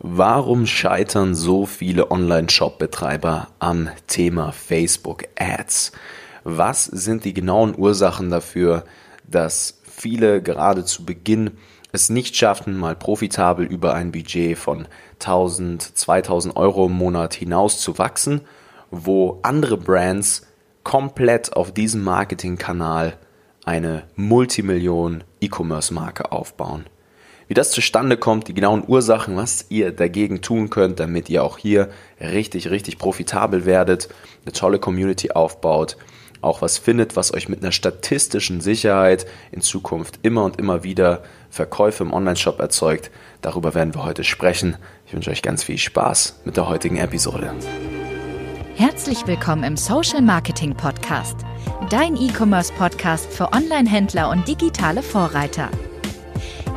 Warum scheitern so viele Online-Shop-Betreiber am Thema Facebook Ads? Was sind die genauen Ursachen dafür, dass viele gerade zu Beginn es nicht schaffen, mal profitabel über ein Budget von 1000, 2000 Euro im Monat hinaus zu wachsen, wo andere Brands komplett auf diesem Marketingkanal eine Multimillion E-Commerce-Marke aufbauen? Wie das zustande kommt, die genauen Ursachen, was ihr dagegen tun könnt, damit ihr auch hier richtig, richtig profitabel werdet, eine tolle Community aufbaut, auch was findet, was euch mit einer statistischen Sicherheit in Zukunft immer und immer wieder Verkäufe im Onlineshop erzeugt. Darüber werden wir heute sprechen. Ich wünsche euch ganz viel Spaß mit der heutigen Episode. Herzlich willkommen im Social Marketing Podcast, dein E-Commerce Podcast für Online-Händler und digitale Vorreiter.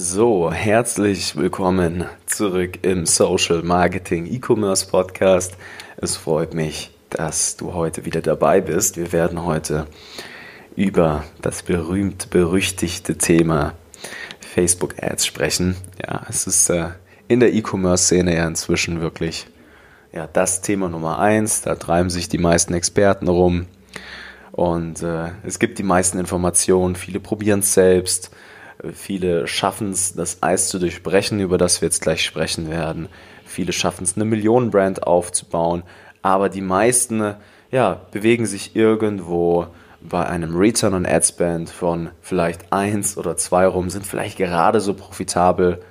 So, herzlich willkommen zurück im Social Marketing E-Commerce Podcast. Es freut mich, dass du heute wieder dabei bist. Wir werden heute über das berühmt berüchtigte Thema Facebook Ads sprechen. Ja, es ist äh, in der E-Commerce-Szene ja inzwischen wirklich ja, das Thema Nummer eins. Da treiben sich die meisten Experten rum und äh, es gibt die meisten Informationen. Viele probieren es selbst Viele schaffen es, das Eis zu durchbrechen, über das wir jetzt gleich sprechen werden. Viele schaffen es, eine Millionenbrand aufzubauen. Aber die meisten ja, bewegen sich irgendwo bei einem Return on Ad Spend von vielleicht 1 oder 2 rum, sind vielleicht gerade so profitabel,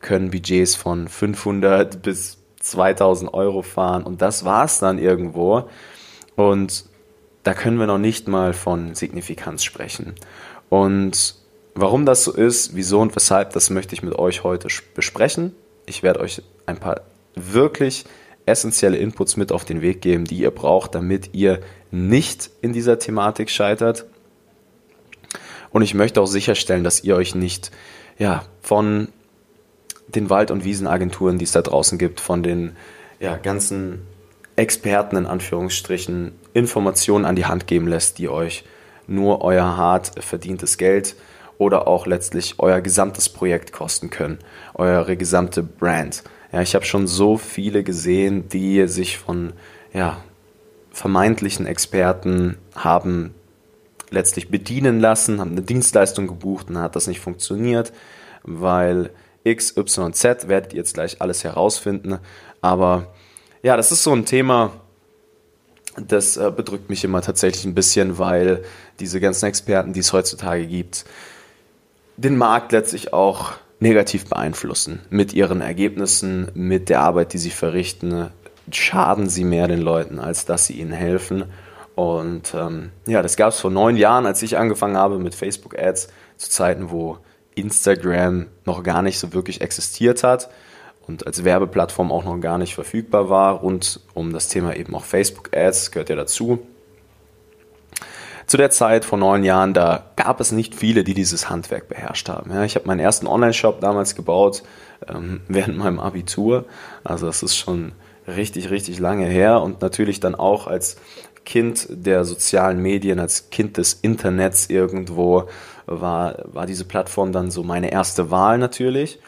können Budgets von 500 bis 2000 Euro fahren und das war es dann irgendwo. Und da können wir noch nicht mal von Signifikanz sprechen. Und Warum das so ist, wieso und weshalb, das möchte ich mit euch heute besprechen. Ich werde euch ein paar wirklich essentielle Inputs mit auf den Weg geben, die ihr braucht, damit ihr nicht in dieser Thematik scheitert. Und ich möchte auch sicherstellen, dass ihr euch nicht ja, von den Wald- und Wiesenagenturen, die es da draußen gibt, von den ja, ganzen Experten in Anführungsstrichen Informationen an die Hand geben lässt, die euch nur euer hart verdientes Geld oder auch letztlich euer gesamtes Projekt kosten können, eure gesamte Brand. Ja, ich habe schon so viele gesehen, die sich von ja, vermeintlichen Experten haben letztlich bedienen lassen, haben eine Dienstleistung gebucht und hat das nicht funktioniert, weil X, Y, Z werdet ihr jetzt gleich alles herausfinden. Aber ja, das ist so ein Thema, das äh, bedrückt mich immer tatsächlich ein bisschen, weil diese ganzen Experten, die es heutzutage gibt, den Markt letztlich auch negativ beeinflussen. Mit ihren Ergebnissen, mit der Arbeit, die sie verrichten, schaden sie mehr den Leuten, als dass sie ihnen helfen. Und ähm, ja, das gab es vor neun Jahren, als ich angefangen habe mit Facebook-Ads, zu Zeiten, wo Instagram noch gar nicht so wirklich existiert hat und als Werbeplattform auch noch gar nicht verfügbar war. Rund um das Thema eben auch Facebook-Ads gehört ja dazu. Zu der Zeit vor neun Jahren, da gab es nicht viele, die dieses Handwerk beherrscht haben. Ja, ich habe meinen ersten Online-Shop damals gebaut ähm, während meinem Abitur. Also das ist schon richtig, richtig lange her und natürlich dann auch als Kind der sozialen Medien, als Kind des Internets irgendwo war, war diese Plattform dann so meine erste Wahl natürlich.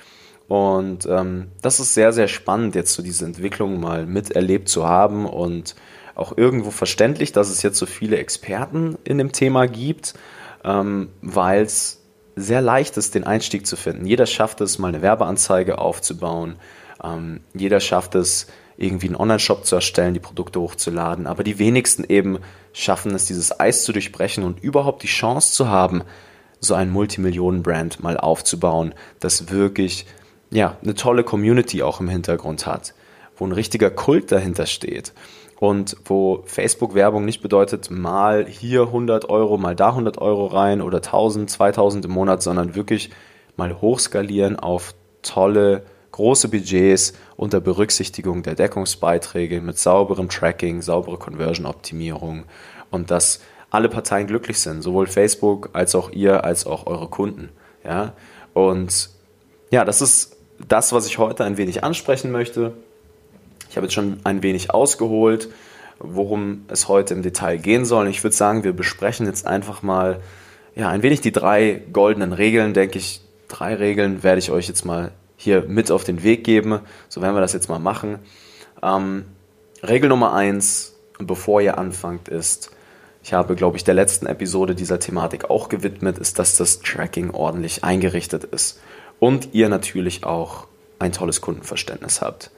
Und ähm, das ist sehr, sehr spannend, jetzt so diese Entwicklung mal miterlebt zu haben und auch irgendwo verständlich, dass es jetzt so viele Experten in dem Thema gibt, ähm, weil es sehr leicht ist, den Einstieg zu finden. Jeder schafft es, mal eine Werbeanzeige aufzubauen. Ähm, jeder schafft es, irgendwie einen Online-Shop zu erstellen, die Produkte hochzuladen. Aber die wenigsten eben schaffen es, dieses Eis zu durchbrechen und überhaupt die Chance zu haben, so ein Multimillionen-Brand mal aufzubauen, das wirklich ja, eine tolle Community auch im Hintergrund hat, wo ein richtiger Kult dahinter steht und wo Facebook-Werbung nicht bedeutet, mal hier 100 Euro, mal da 100 Euro rein oder 1000, 2000 im Monat, sondern wirklich mal hochskalieren auf tolle, große Budgets unter Berücksichtigung der Deckungsbeiträge mit sauberem Tracking, saubere Conversion-Optimierung und dass alle Parteien glücklich sind, sowohl Facebook als auch ihr, als auch eure Kunden. Ja? Und ja, das ist das, was ich heute ein wenig ansprechen möchte. Ich habe jetzt schon ein wenig ausgeholt, worum es heute im Detail gehen soll. Ich würde sagen, wir besprechen jetzt einfach mal ja, ein wenig die drei goldenen Regeln, denke ich. Drei Regeln werde ich euch jetzt mal hier mit auf den Weg geben. So werden wir das jetzt mal machen. Ähm, Regel Nummer eins, bevor ihr anfangt, ist, ich habe, glaube ich, der letzten Episode dieser Thematik auch gewidmet, ist, dass das Tracking ordentlich eingerichtet ist und ihr natürlich auch ein tolles Kundenverständnis habt.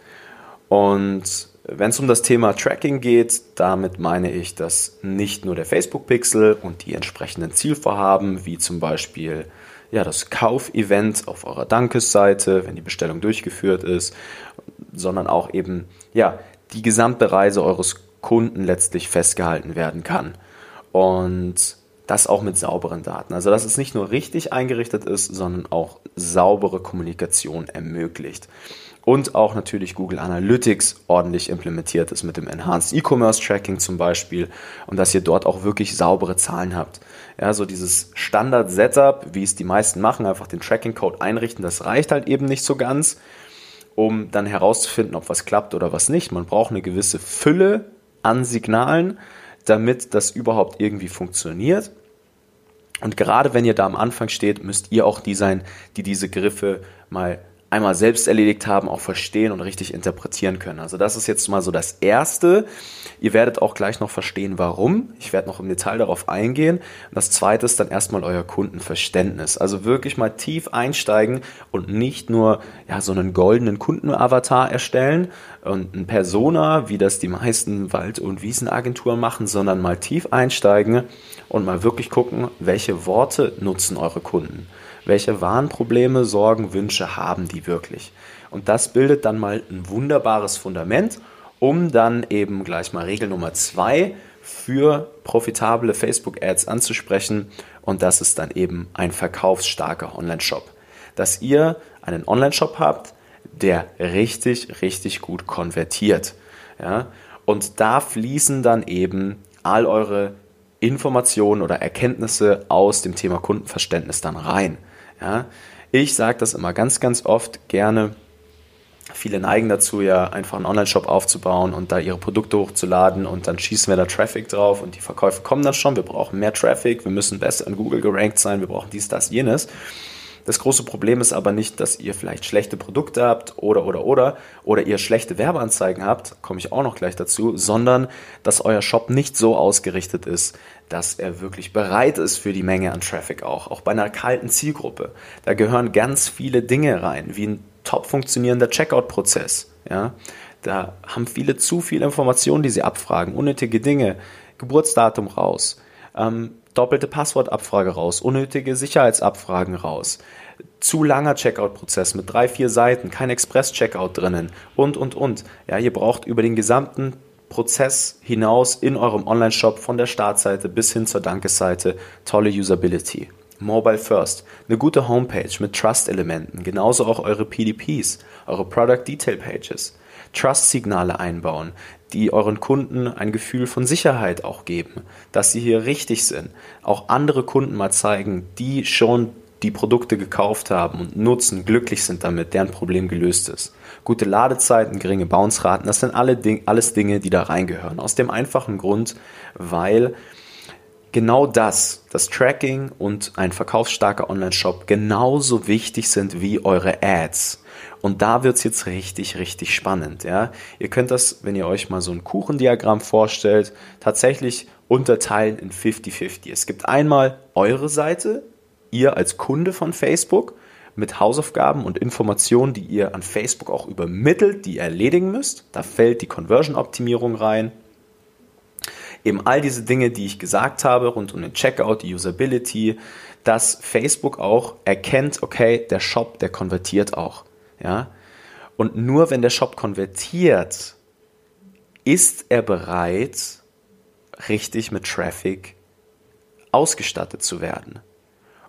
Und wenn es um das Thema Tracking geht, damit meine ich, dass nicht nur der Facebook-Pixel und die entsprechenden Zielvorhaben, wie zum Beispiel ja, das Kaufevent auf eurer Dankesseite, wenn die Bestellung durchgeführt ist, sondern auch eben ja, die gesamte Reise eures Kunden letztlich festgehalten werden kann. Und das auch mit sauberen Daten. Also dass es nicht nur richtig eingerichtet ist, sondern auch saubere Kommunikation ermöglicht. Und auch natürlich Google Analytics ordentlich implementiert ist mit dem Enhanced E-Commerce Tracking zum Beispiel und dass ihr dort auch wirklich saubere Zahlen habt. Ja, so dieses Standard-Setup, wie es die meisten machen, einfach den Tracking-Code einrichten, das reicht halt eben nicht so ganz, um dann herauszufinden, ob was klappt oder was nicht. Man braucht eine gewisse Fülle an Signalen, damit das überhaupt irgendwie funktioniert. Und gerade wenn ihr da am Anfang steht, müsst ihr auch die sein, die diese Griffe mal einmal selbst erledigt haben, auch verstehen und richtig interpretieren können. Also das ist jetzt mal so das Erste. Ihr werdet auch gleich noch verstehen, warum. Ich werde noch im Detail darauf eingehen. Und das Zweite ist dann erstmal euer Kundenverständnis. Also wirklich mal tief einsteigen und nicht nur ja, so einen goldenen Kundenavatar erstellen und ein Persona, wie das die meisten Wald- und Wiesenagenturen machen, sondern mal tief einsteigen und mal wirklich gucken, welche Worte nutzen eure Kunden welche Warnprobleme, Sorgen, Wünsche haben die wirklich. Und das bildet dann mal ein wunderbares Fundament, um dann eben gleich mal Regel Nummer zwei für profitable Facebook-Ads anzusprechen. Und das ist dann eben ein verkaufsstarker Online-Shop. Dass ihr einen Online-Shop habt, der richtig, richtig gut konvertiert. Ja? Und da fließen dann eben all eure Informationen oder Erkenntnisse aus dem Thema Kundenverständnis dann rein. Ja? Ich sage das immer ganz, ganz oft gerne. Viele neigen dazu, ja einfach einen Online-Shop aufzubauen und da ihre Produkte hochzuladen und dann schießen wir da Traffic drauf und die Verkäufe kommen dann schon. Wir brauchen mehr Traffic, wir müssen besser in Google gerankt sein, wir brauchen dies, das, jenes. Das große Problem ist aber nicht, dass ihr vielleicht schlechte Produkte habt oder oder oder oder ihr schlechte Werbeanzeigen habt, komme ich auch noch gleich dazu, sondern dass euer Shop nicht so ausgerichtet ist, dass er wirklich bereit ist für die Menge an Traffic auch, auch bei einer kalten Zielgruppe. Da gehören ganz viele Dinge rein, wie ein top funktionierender Checkout-Prozess, ja? Da haben viele zu viele Informationen, die sie abfragen, unnötige Dinge, Geburtsdatum raus, ähm, doppelte Passwortabfrage raus, unnötige Sicherheitsabfragen raus, zu langer Checkout-Prozess mit drei, vier Seiten, kein Express-Checkout drinnen und, und, und. Ja, ihr braucht über den gesamten Prozess hinaus in eurem Online-Shop von der Startseite bis hin zur Dankesseite tolle Usability. Mobile First, eine gute Homepage mit Trust-Elementen, genauso auch eure PDPs, eure Product Detail Pages, Trust-Signale einbauen, die euren Kunden ein Gefühl von Sicherheit auch geben, dass sie hier richtig sind. Auch andere Kunden mal zeigen, die schon die Produkte gekauft haben und nutzen, glücklich sind damit, deren Problem gelöst ist. Gute Ladezeiten, geringe Bounce-Raten, das sind alle Ding, alles Dinge, die da reingehören. Aus dem einfachen Grund, weil genau das, das Tracking und ein verkaufsstarker Online-Shop genauso wichtig sind wie eure Ads. Und da wird es jetzt richtig, richtig spannend. Ja? Ihr könnt das, wenn ihr euch mal so ein Kuchendiagramm vorstellt, tatsächlich unterteilen in 50-50. Es gibt einmal eure Seite, ihr als Kunde von Facebook, mit Hausaufgaben und Informationen, die ihr an Facebook auch übermittelt, die ihr erledigen müsst. Da fällt die Conversion-Optimierung rein. Eben all diese Dinge, die ich gesagt habe, rund um den Checkout, die Usability, dass Facebook auch erkennt, okay, der Shop, der konvertiert auch. Ja? Und nur wenn der Shop konvertiert, ist er bereit, richtig mit Traffic ausgestattet zu werden.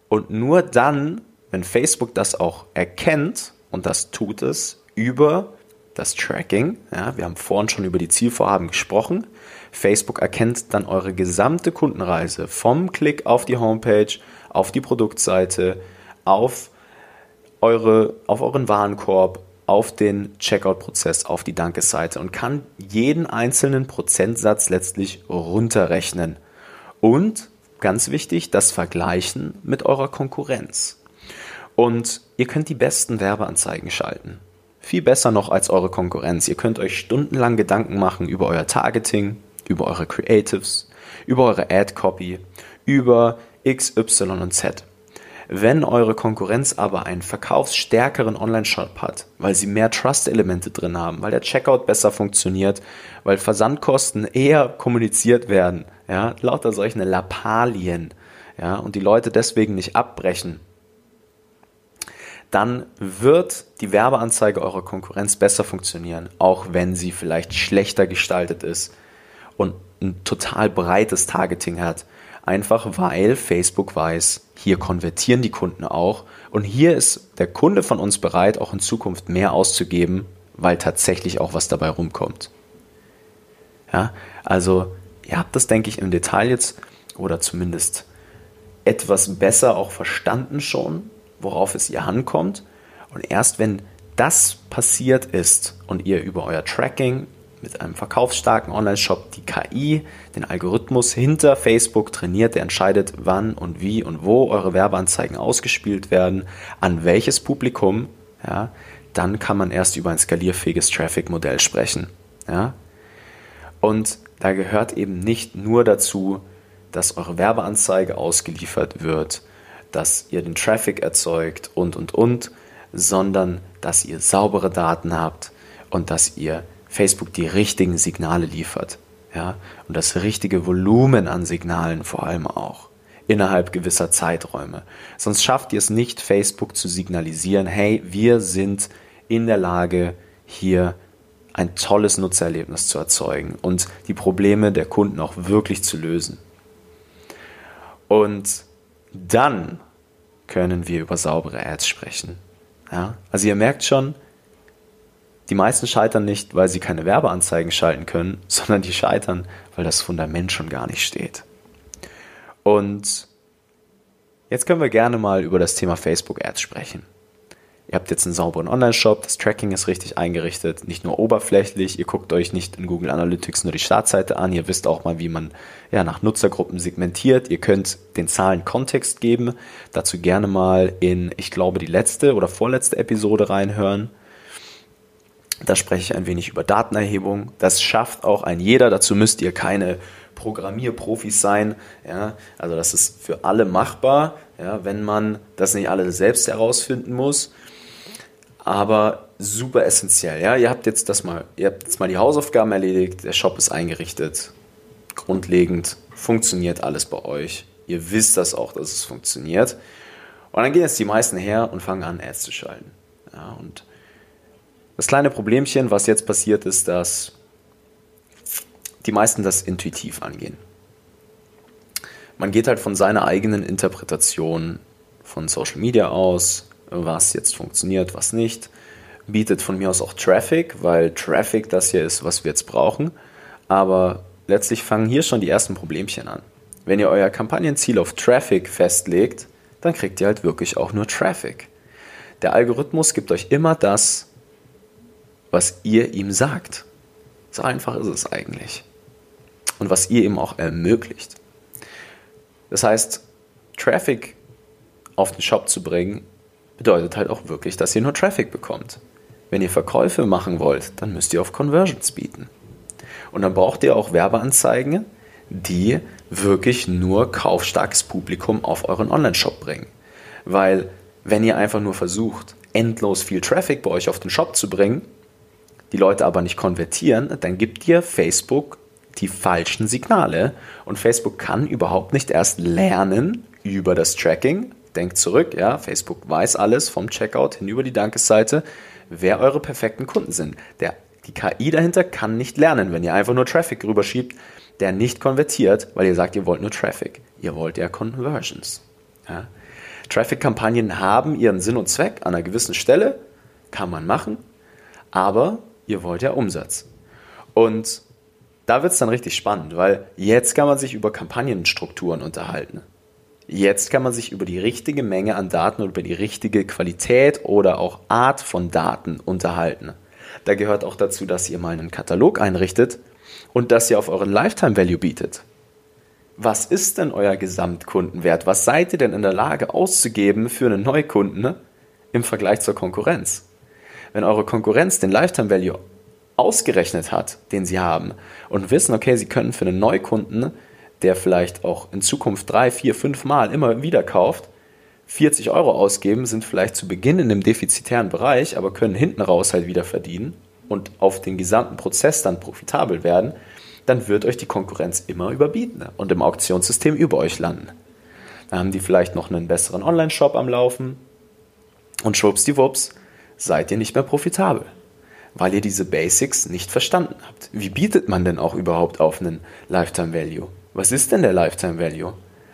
Und nur dann wenn Facebook das auch erkennt, und das tut es über das Tracking, ja, wir haben vorhin schon über die Zielvorhaben gesprochen, Facebook erkennt dann eure gesamte Kundenreise vom Klick auf die Homepage, auf die Produktseite, auf, eure, auf euren Warenkorb, auf den Checkout-Prozess, auf die Dankesseite und kann jeden einzelnen Prozentsatz letztlich runterrechnen. Und ganz wichtig, das Vergleichen mit eurer Konkurrenz. Und ihr könnt die besten Werbeanzeigen schalten. Viel besser noch als eure Konkurrenz. Ihr könnt euch stundenlang Gedanken machen über euer Targeting, über eure Creatives, über eure Ad-Copy, über X, Y und Z. Wenn eure Konkurrenz aber einen verkaufsstärkeren Online-Shop hat, weil sie mehr Trust-Elemente drin haben, weil der Checkout besser funktioniert, weil Versandkosten eher kommuniziert werden, ja, lauter solche Lappalien, ja, und die Leute deswegen nicht abbrechen, dann wird die Werbeanzeige eurer Konkurrenz besser funktionieren, auch wenn sie vielleicht schlechter gestaltet ist und ein total breites Targeting hat. Einfach weil Facebook weiß, hier konvertieren die Kunden auch und hier ist der Kunde von uns bereit, auch in Zukunft mehr auszugeben, weil tatsächlich auch was dabei rumkommt. Ja, also ihr habt das, denke ich, im Detail jetzt oder zumindest etwas besser auch verstanden schon, worauf es ihr ankommt. Und erst wenn das passiert ist und ihr über euer Tracking mit einem verkaufsstarken Online-Shop die KI, den Algorithmus hinter Facebook trainiert, der entscheidet, wann und wie und wo eure Werbeanzeigen ausgespielt werden, an welches Publikum, ja, dann kann man erst über ein skalierfähiges Traffic-Modell sprechen. Ja. Und da gehört eben nicht nur dazu, dass eure Werbeanzeige ausgeliefert wird, dass ihr den Traffic erzeugt und und und, sondern dass ihr saubere Daten habt und dass ihr Facebook die richtigen Signale liefert. Ja, und das richtige Volumen an Signalen vor allem auch innerhalb gewisser Zeiträume. Sonst schafft ihr es nicht, Facebook zu signalisieren, hey, wir sind in der Lage, hier ein tolles Nutzererlebnis zu erzeugen und die Probleme der Kunden auch wirklich zu lösen. Und dann können wir über saubere Ads sprechen. Ja? Also ihr merkt schon, die meisten scheitern nicht, weil sie keine Werbeanzeigen schalten können, sondern die scheitern, weil das Fundament schon gar nicht steht. Und jetzt können wir gerne mal über das Thema Facebook Ads sprechen. Ihr habt jetzt einen sauberen Online-Shop, das Tracking ist richtig eingerichtet, nicht nur oberflächlich, ihr guckt euch nicht in Google Analytics nur die Startseite an, ihr wisst auch mal, wie man ja, nach Nutzergruppen segmentiert, ihr könnt den Zahlen Kontext geben, dazu gerne mal in, ich glaube, die letzte oder vorletzte Episode reinhören. Da spreche ich ein wenig über Datenerhebung. Das schafft auch ein jeder. Dazu müsst ihr keine Programmierprofis sein. Ja, also das ist für alle machbar, ja, wenn man das nicht alle selbst herausfinden muss. Aber super essentiell. Ja, ihr habt jetzt das mal, ihr habt jetzt mal die Hausaufgaben erledigt. Der Shop ist eingerichtet. Grundlegend funktioniert alles bei euch. Ihr wisst das auch, dass es funktioniert. Und dann gehen jetzt die meisten her und fangen an, Ads zu schalten. Ja, und das kleine Problemchen, was jetzt passiert, ist, dass die meisten das intuitiv angehen. Man geht halt von seiner eigenen Interpretation von Social Media aus, was jetzt funktioniert, was nicht, bietet von mir aus auch Traffic, weil Traffic das hier ist, was wir jetzt brauchen. Aber letztlich fangen hier schon die ersten Problemchen an. Wenn ihr euer Kampagnenziel auf Traffic festlegt, dann kriegt ihr halt wirklich auch nur Traffic. Der Algorithmus gibt euch immer das, was ihr ihm sagt. So einfach ist es eigentlich. Und was ihr ihm auch ermöglicht. Das heißt, Traffic auf den Shop zu bringen, bedeutet halt auch wirklich, dass ihr nur Traffic bekommt. Wenn ihr Verkäufe machen wollt, dann müsst ihr auf Conversions bieten. Und dann braucht ihr auch Werbeanzeigen, die wirklich nur kaufstarkes Publikum auf euren Online-Shop bringen. Weil wenn ihr einfach nur versucht, endlos viel Traffic bei euch auf den Shop zu bringen, die Leute aber nicht konvertieren, dann gibt dir Facebook die falschen Signale und Facebook kann überhaupt nicht erst lernen über das Tracking. Denkt zurück, ja, Facebook weiß alles vom Checkout hin über die Dankesseite, wer eure perfekten Kunden sind. Der, die KI dahinter kann nicht lernen, wenn ihr einfach nur Traffic rüberschiebt, der nicht konvertiert, weil ihr sagt, ihr wollt nur Traffic. Ihr wollt ja Conversions. Ja. Traffic-Kampagnen haben ihren Sinn und Zweck an einer gewissen Stelle, kann man machen, aber ihr wollt ja Umsatz. Und da wird es dann richtig spannend, weil jetzt kann man sich über Kampagnenstrukturen unterhalten. Jetzt kann man sich über die richtige Menge an Daten und über die richtige Qualität oder auch Art von Daten unterhalten. Da gehört auch dazu, dass ihr mal einen Katalog einrichtet und dass ihr auf euren Lifetime Value bietet. Was ist denn euer Gesamtkundenwert? Was seid ihr denn in der Lage auszugeben für einen Neukunden im Vergleich zur Konkurrenz? Wenn eure Konkurrenz den Lifetime Value ausgerechnet hat, den sie haben, und wissen, okay, sie können für einen Neukunden der vielleicht auch in Zukunft drei, vier, fünf Mal immer wieder kauft, 40 Euro ausgeben, sind vielleicht zu Beginn in einem defizitären Bereich, aber können hinten raus halt wieder verdienen und auf den gesamten Prozess dann profitabel werden, dann wird euch die Konkurrenz immer überbieten und im Auktionssystem über euch landen. Dann haben die vielleicht noch einen besseren Online-Shop am Laufen und schwuppsdiwupps seid ihr nicht mehr profitabel, weil ihr diese Basics nicht verstanden habt. Wie bietet man denn auch überhaupt auf einen Lifetime Value? Was ist denn der Lifetime Value?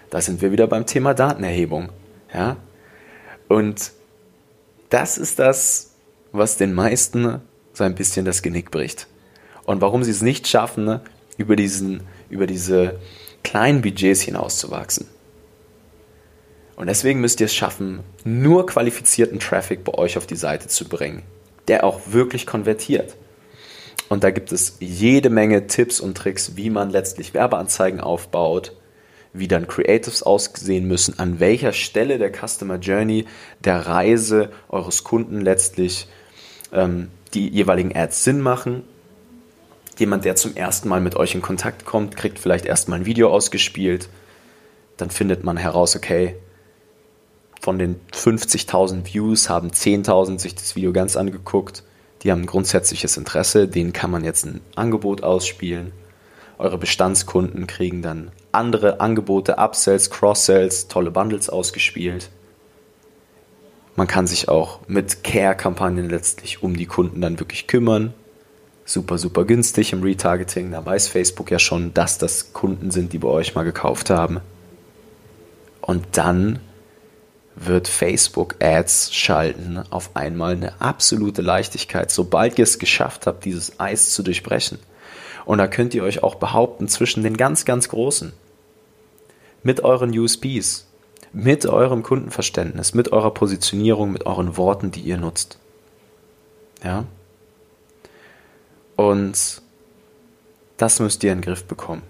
Da sind wir wieder beim Thema Datenerhebung. Ja? Und das ist das, was den meisten so ein bisschen das Genick bricht. Und warum sie es nicht schaffen, über, diesen, über diese kleinen Budgets hinauszuwachsen. Und deswegen müsst ihr es schaffen, nur qualifizierten Traffic bei euch auf die Seite zu bringen, der auch wirklich konvertiert. Und da gibt es jede Menge Tipps und Tricks, wie man letztlich Werbeanzeigen aufbaut, wie dann Creatives aussehen müssen, an welcher Stelle der Customer Journey der Reise eures Kunden letztlich ähm, die jeweiligen Ads Sinn machen. Jemand, der zum ersten Mal mit euch in Kontakt kommt, kriegt vielleicht erstmal ein Video ausgespielt. Dann findet man heraus, okay, von den 50.000 Views haben 10.000 sich das Video ganz angeguckt die haben ein grundsätzliches Interesse, denen kann man jetzt ein Angebot ausspielen. Eure Bestandskunden kriegen dann andere Angebote, Upsells, Cross-Sells, tolle Bundles ausgespielt. Man kann sich auch mit Care-Kampagnen letztlich um die Kunden dann wirklich kümmern. Super, super günstig im Retargeting. Da weiß Facebook ja schon, dass das Kunden sind, die bei euch mal gekauft haben. Und dann wird Facebook Ads schalten auf einmal eine absolute Leichtigkeit, sobald ihr es geschafft habt, dieses Eis zu durchbrechen. Und da könnt ihr euch auch behaupten zwischen den ganz, ganz Großen. Mit euren USPs, mit eurem Kundenverständnis, mit eurer Positionierung, mit euren Worten, die ihr nutzt. Ja? Und das müsst ihr in den Griff bekommen.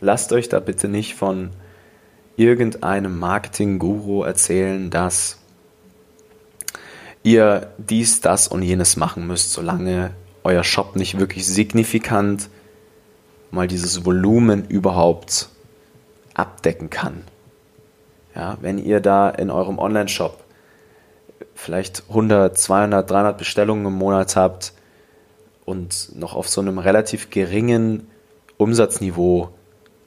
Lasst euch da bitte nicht von irgendeinem Marketing-Guru erzählen, dass ihr dies, das und jenes machen müsst, solange euer Shop nicht wirklich signifikant mal dieses Volumen überhaupt abdecken kann. Ja, wenn ihr da in eurem Online-Shop vielleicht 100, 200, 300 Bestellungen im Monat habt und noch auf so einem relativ geringen Umsatzniveau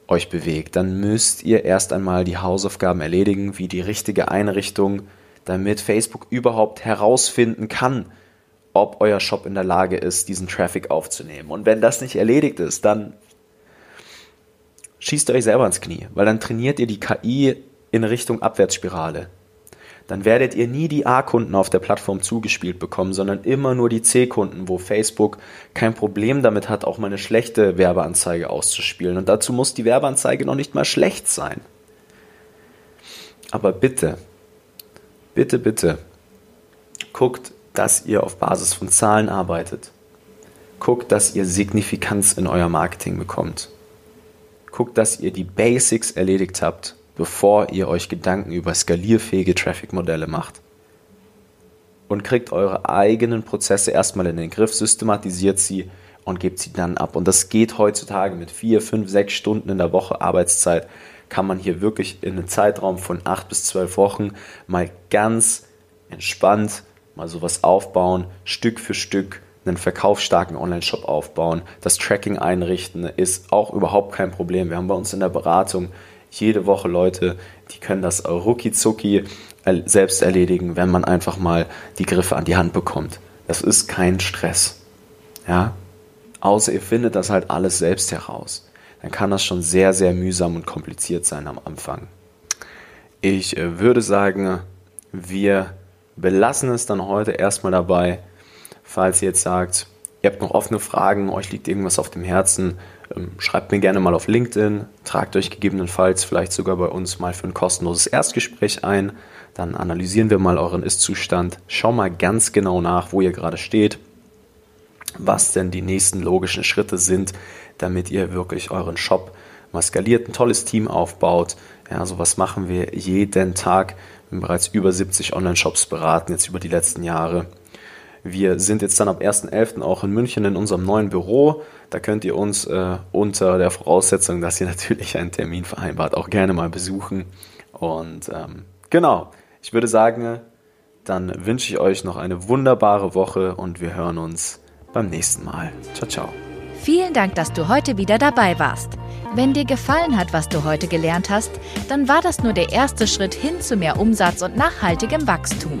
euch bewegt, dann müsst ihr erst einmal die Hausaufgaben erledigen, wie die richtige Einrichtung, damit Facebook überhaupt herausfinden kann, ob euer Shop in der Lage ist, diesen Traffic aufzunehmen. Und wenn das nicht erledigt ist, dann schießt euch selber ins Knie, weil dann trainiert ihr die KI in Richtung Abwärtsspirale dann werdet ihr nie die A-Kunden auf der Plattform zugespielt bekommen, sondern immer nur die C-Kunden, wo Facebook kein Problem damit hat, auch mal eine schlechte Werbeanzeige auszuspielen. Und dazu muss die Werbeanzeige noch nicht mal schlecht sein. Aber bitte, bitte, bitte, guckt, dass ihr auf Basis von Zahlen arbeitet. Guckt, dass ihr Signifikanz in euer Marketing bekommt. Guckt, dass ihr die Basics erledigt habt bevor ihr euch Gedanken über skalierfähige Traffic-Modelle macht. Und kriegt eure eigenen Prozesse erstmal in den Griff, systematisiert sie und gebt sie dann ab. Und das geht heutzutage mit vier, fünf, sechs Stunden in der Woche Arbeitszeit. Kann man hier wirklich in einem Zeitraum von acht bis zwölf Wochen mal ganz entspannt mal sowas aufbauen, Stück für Stück einen verkaufsstarken Online-Shop aufbauen. Das Tracking einrichten ist auch überhaupt kein Problem. Wir haben bei uns in der Beratung jede Woche Leute, die können das rucki zucki selbst erledigen, wenn man einfach mal die Griffe an die Hand bekommt. Das ist kein Stress. Ja? Außer ihr findet das halt alles selbst heraus. Dann kann das schon sehr, sehr mühsam und kompliziert sein am Anfang. Ich äh, würde sagen, wir belassen es dann heute erstmal dabei. Falls ihr jetzt sagt, ihr habt noch offene Fragen, euch liegt irgendwas auf dem Herzen, schreibt mir gerne mal auf LinkedIn, tragt euch gegebenenfalls vielleicht sogar bei uns mal für ein kostenloses Erstgespräch ein. Dann analysieren wir mal euren Ist-Zustand. Schau mal ganz genau nach, wo ihr gerade steht, was denn die nächsten logischen Schritte sind, damit ihr wirklich euren Shop mal skaliert, ein tolles Team aufbaut. Ja, sowas machen wir jeden Tag. Wir haben bereits über 70 Online-Shops beraten, jetzt über die letzten Jahre. Wir sind jetzt dann ab 1.11. auch in München in unserem neuen Büro. Da könnt ihr uns äh, unter der Voraussetzung, dass ihr natürlich einen Termin vereinbart, auch gerne mal besuchen. Und ähm, genau, ich würde sagen, dann wünsche ich euch noch eine wunderbare Woche und wir hören uns beim nächsten Mal. Ciao, ciao. Vielen Dank, dass du heute wieder dabei warst. Wenn dir gefallen hat, was du heute gelernt hast, dann war das nur der erste Schritt hin zu mehr Umsatz und nachhaltigem Wachstum.